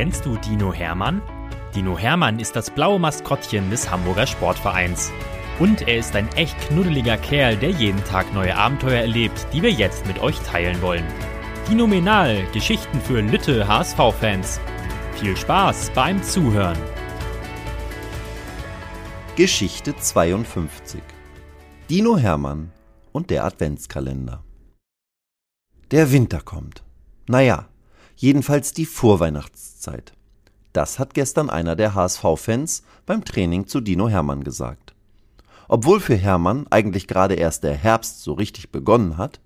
Kennst du Dino Hermann? Dino Hermann ist das blaue Maskottchen des Hamburger Sportvereins. Und er ist ein echt knuddeliger Kerl, der jeden Tag neue Abenteuer erlebt, die wir jetzt mit euch teilen wollen. Dinominal, Geschichten für Lütte HSV-Fans. Viel Spaß beim Zuhören. Geschichte 52 Dino Hermann und der Adventskalender. Der Winter kommt. Naja, jedenfalls die Vorweihnachtszeit. Das hat gestern einer der HSV-Fans beim Training zu Dino Hermann gesagt. Obwohl für Hermann eigentlich gerade erst der Herbst so richtig begonnen hat,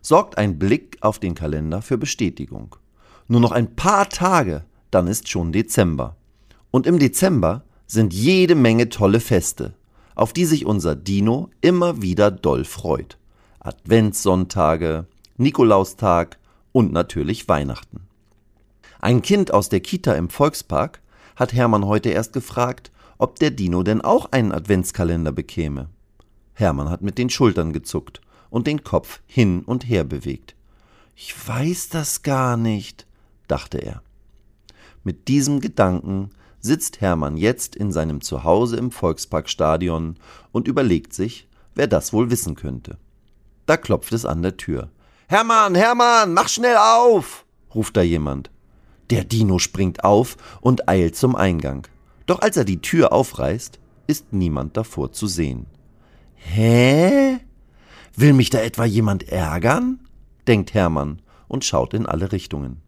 sorgt ein Blick auf den Kalender für Bestätigung. Nur noch ein paar Tage, dann ist schon Dezember. Und im Dezember sind jede Menge tolle Feste, auf die sich unser Dino immer wieder doll freut. Adventssonntage, Nikolaustag und natürlich Weihnachten. Ein Kind aus der Kita im Volkspark hat Hermann heute erst gefragt, ob der Dino denn auch einen Adventskalender bekäme. Hermann hat mit den Schultern gezuckt und den Kopf hin und her bewegt. Ich weiß das gar nicht, dachte er. Mit diesem Gedanken sitzt Hermann jetzt in seinem Zuhause im Volksparkstadion und überlegt sich, wer das wohl wissen könnte. Da klopft es an der Tür. Hermann, Hermann, mach schnell auf! ruft da jemand. Der Dino springt auf und eilt zum Eingang. Doch als er die Tür aufreißt, ist niemand davor zu sehen. Hä? Will mich da etwa jemand ärgern? denkt Hermann und schaut in alle Richtungen.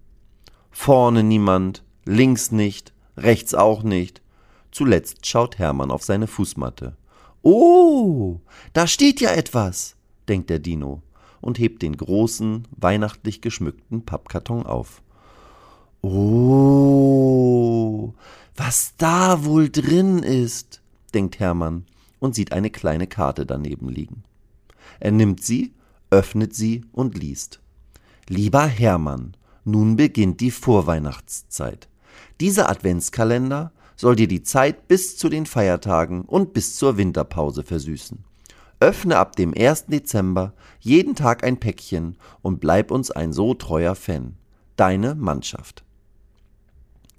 Vorne niemand, links nicht, rechts auch nicht. Zuletzt schaut Hermann auf seine Fußmatte. Oh, da steht ja etwas, denkt der Dino und hebt den großen, weihnachtlich geschmückten Pappkarton auf. Oh, was da wohl drin ist, denkt Hermann und sieht eine kleine Karte daneben liegen. Er nimmt sie, öffnet sie und liest. Lieber Hermann, nun beginnt die Vorweihnachtszeit. Dieser Adventskalender soll dir die Zeit bis zu den Feiertagen und bis zur Winterpause versüßen. Öffne ab dem 1. Dezember jeden Tag ein Päckchen und bleib uns ein so treuer Fan. Deine Mannschaft.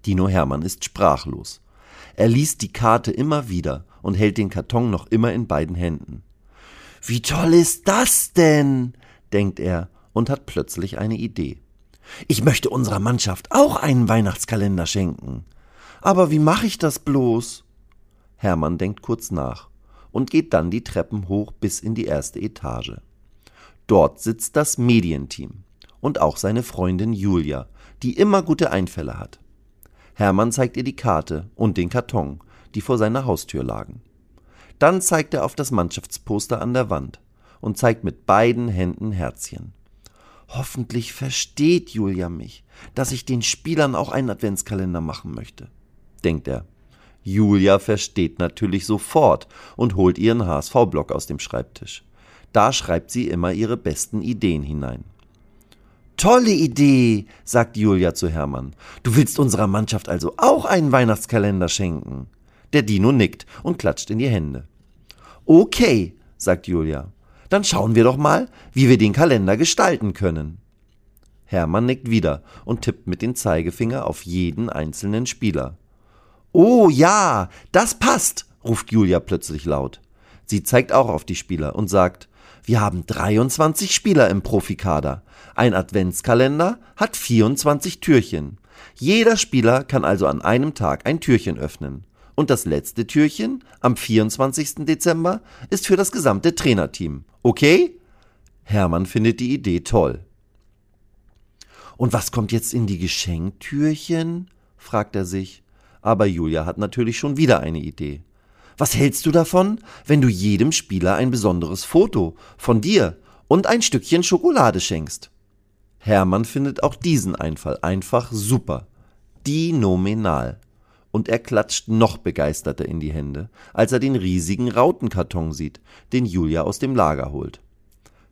Dino Hermann ist sprachlos. Er liest die Karte immer wieder und hält den Karton noch immer in beiden Händen. Wie toll ist das denn? denkt er und hat plötzlich eine Idee. Ich möchte unserer Mannschaft auch einen Weihnachtskalender schenken. Aber wie mache ich das bloß? Hermann denkt kurz nach und geht dann die Treppen hoch bis in die erste Etage. Dort sitzt das Medienteam und auch seine Freundin Julia, die immer gute Einfälle hat. Hermann zeigt ihr die Karte und den Karton, die vor seiner Haustür lagen. Dann zeigt er auf das Mannschaftsposter an der Wand und zeigt mit beiden Händen Herzchen. Hoffentlich versteht Julia mich, dass ich den Spielern auch einen Adventskalender machen möchte, denkt er. Julia versteht natürlich sofort und holt ihren HSV-Block aus dem Schreibtisch. Da schreibt sie immer ihre besten Ideen hinein. Tolle Idee, sagt Julia zu Hermann. Du willst unserer Mannschaft also auch einen Weihnachtskalender schenken? Der Dino nickt und klatscht in die Hände. Okay, sagt Julia dann schauen wir doch mal, wie wir den Kalender gestalten können. Hermann nickt wieder und tippt mit dem Zeigefinger auf jeden einzelnen Spieler. Oh ja, das passt, ruft Julia plötzlich laut. Sie zeigt auch auf die Spieler und sagt, wir haben 23 Spieler im Profikader. Ein Adventskalender hat 24 Türchen. Jeder Spieler kann also an einem Tag ein Türchen öffnen. Und das letzte Türchen am 24. Dezember ist für das gesamte Trainerteam. Okay? Hermann findet die Idee toll. Und was kommt jetzt in die Geschenktürchen? fragt er sich. Aber Julia hat natürlich schon wieder eine Idee. Was hältst du davon, wenn du jedem Spieler ein besonderes Foto von dir und ein Stückchen Schokolade schenkst? Hermann findet auch diesen Einfall einfach super. Die nominal und er klatscht noch begeisterter in die Hände, als er den riesigen Rautenkarton sieht, den Julia aus dem Lager holt.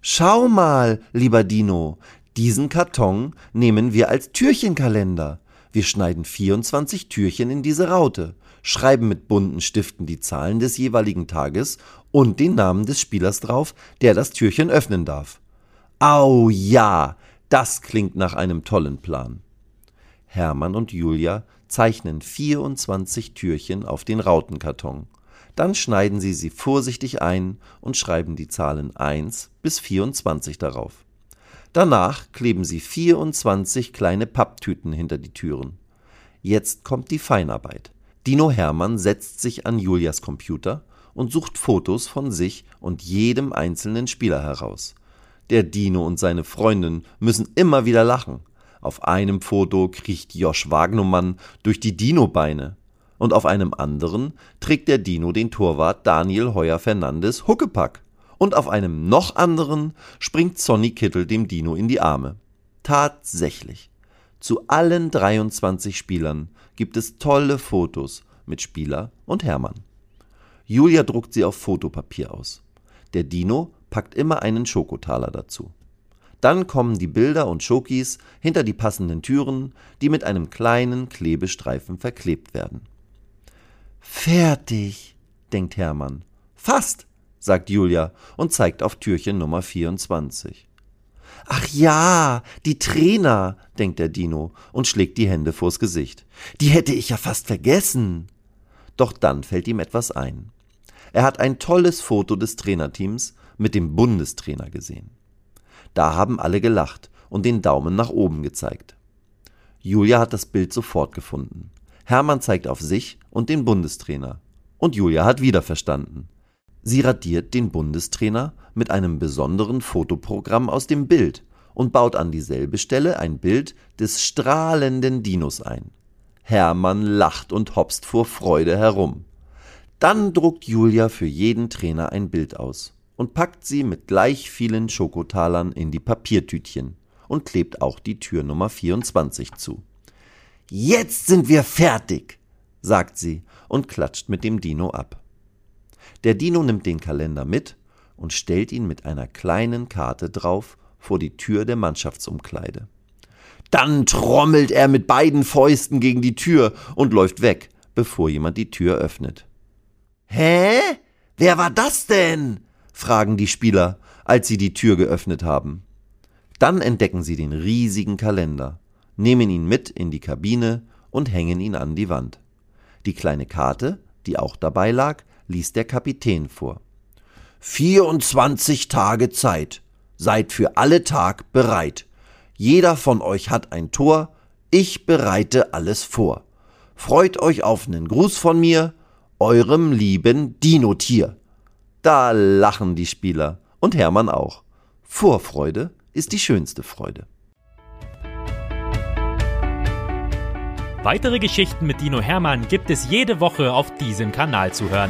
Schau mal, lieber Dino, diesen Karton nehmen wir als Türchenkalender. Wir schneiden 24 Türchen in diese Raute, schreiben mit bunten Stiften die Zahlen des jeweiligen Tages und den Namen des Spielers drauf, der das Türchen öffnen darf. Au ja, das klingt nach einem tollen Plan. Hermann und Julia zeichnen 24 Türchen auf den Rautenkarton. Dann schneiden sie sie vorsichtig ein und schreiben die Zahlen 1 bis 24 darauf. Danach kleben sie 24 kleine Papptüten hinter die Türen. Jetzt kommt die Feinarbeit. Dino Hermann setzt sich an Julias Computer und sucht Fotos von sich und jedem einzelnen Spieler heraus. Der Dino und seine Freundin müssen immer wieder lachen. Auf einem Foto kriecht Josh Wagnumann durch die Dino-Beine und auf einem anderen trägt der Dino den Torwart Daniel Heuer Fernandes Huckepack. Und auf einem noch anderen springt Sonny Kittel dem Dino in die Arme. Tatsächlich. Zu allen 23 Spielern gibt es tolle Fotos mit Spieler und Hermann. Julia druckt sie auf Fotopapier aus. Der Dino packt immer einen Schokotaler dazu. Dann kommen die Bilder und Schokis hinter die passenden Türen, die mit einem kleinen Klebestreifen verklebt werden. Fertig, denkt Hermann. Fast, sagt Julia und zeigt auf Türchen Nummer 24. Ach ja, die Trainer, denkt der Dino und schlägt die Hände vors Gesicht. Die hätte ich ja fast vergessen. Doch dann fällt ihm etwas ein. Er hat ein tolles Foto des Trainerteams mit dem Bundestrainer gesehen. Da haben alle gelacht und den Daumen nach oben gezeigt. Julia hat das Bild sofort gefunden. Hermann zeigt auf sich und den Bundestrainer. Und Julia hat wieder verstanden. Sie radiert den Bundestrainer mit einem besonderen Fotoprogramm aus dem Bild und baut an dieselbe Stelle ein Bild des strahlenden Dinos ein. Hermann lacht und hopst vor Freude herum. Dann druckt Julia für jeden Trainer ein Bild aus und packt sie mit gleich vielen Schokotalern in die Papiertütchen und klebt auch die Tür Nummer 24 zu. Jetzt sind wir fertig, sagt sie und klatscht mit dem Dino ab. Der Dino nimmt den Kalender mit und stellt ihn mit einer kleinen Karte drauf vor die Tür der Mannschaftsumkleide. Dann trommelt er mit beiden Fäusten gegen die Tür und läuft weg, bevor jemand die Tür öffnet. Hä? Wer war das denn? fragen die Spieler, als sie die Tür geöffnet haben. Dann entdecken sie den riesigen Kalender, nehmen ihn mit in die Kabine und hängen ihn an die Wand. Die kleine Karte, die auch dabei lag, liest der Kapitän vor. 24 Tage Zeit. Seid für alle Tag bereit. Jeder von euch hat ein Tor. Ich bereite alles vor. Freut euch auf einen Gruß von mir, eurem lieben Dino-Tier. Da lachen die Spieler und Hermann auch. Vorfreude ist die schönste Freude. Weitere Geschichten mit Dino Hermann gibt es jede Woche auf diesem Kanal zu hören.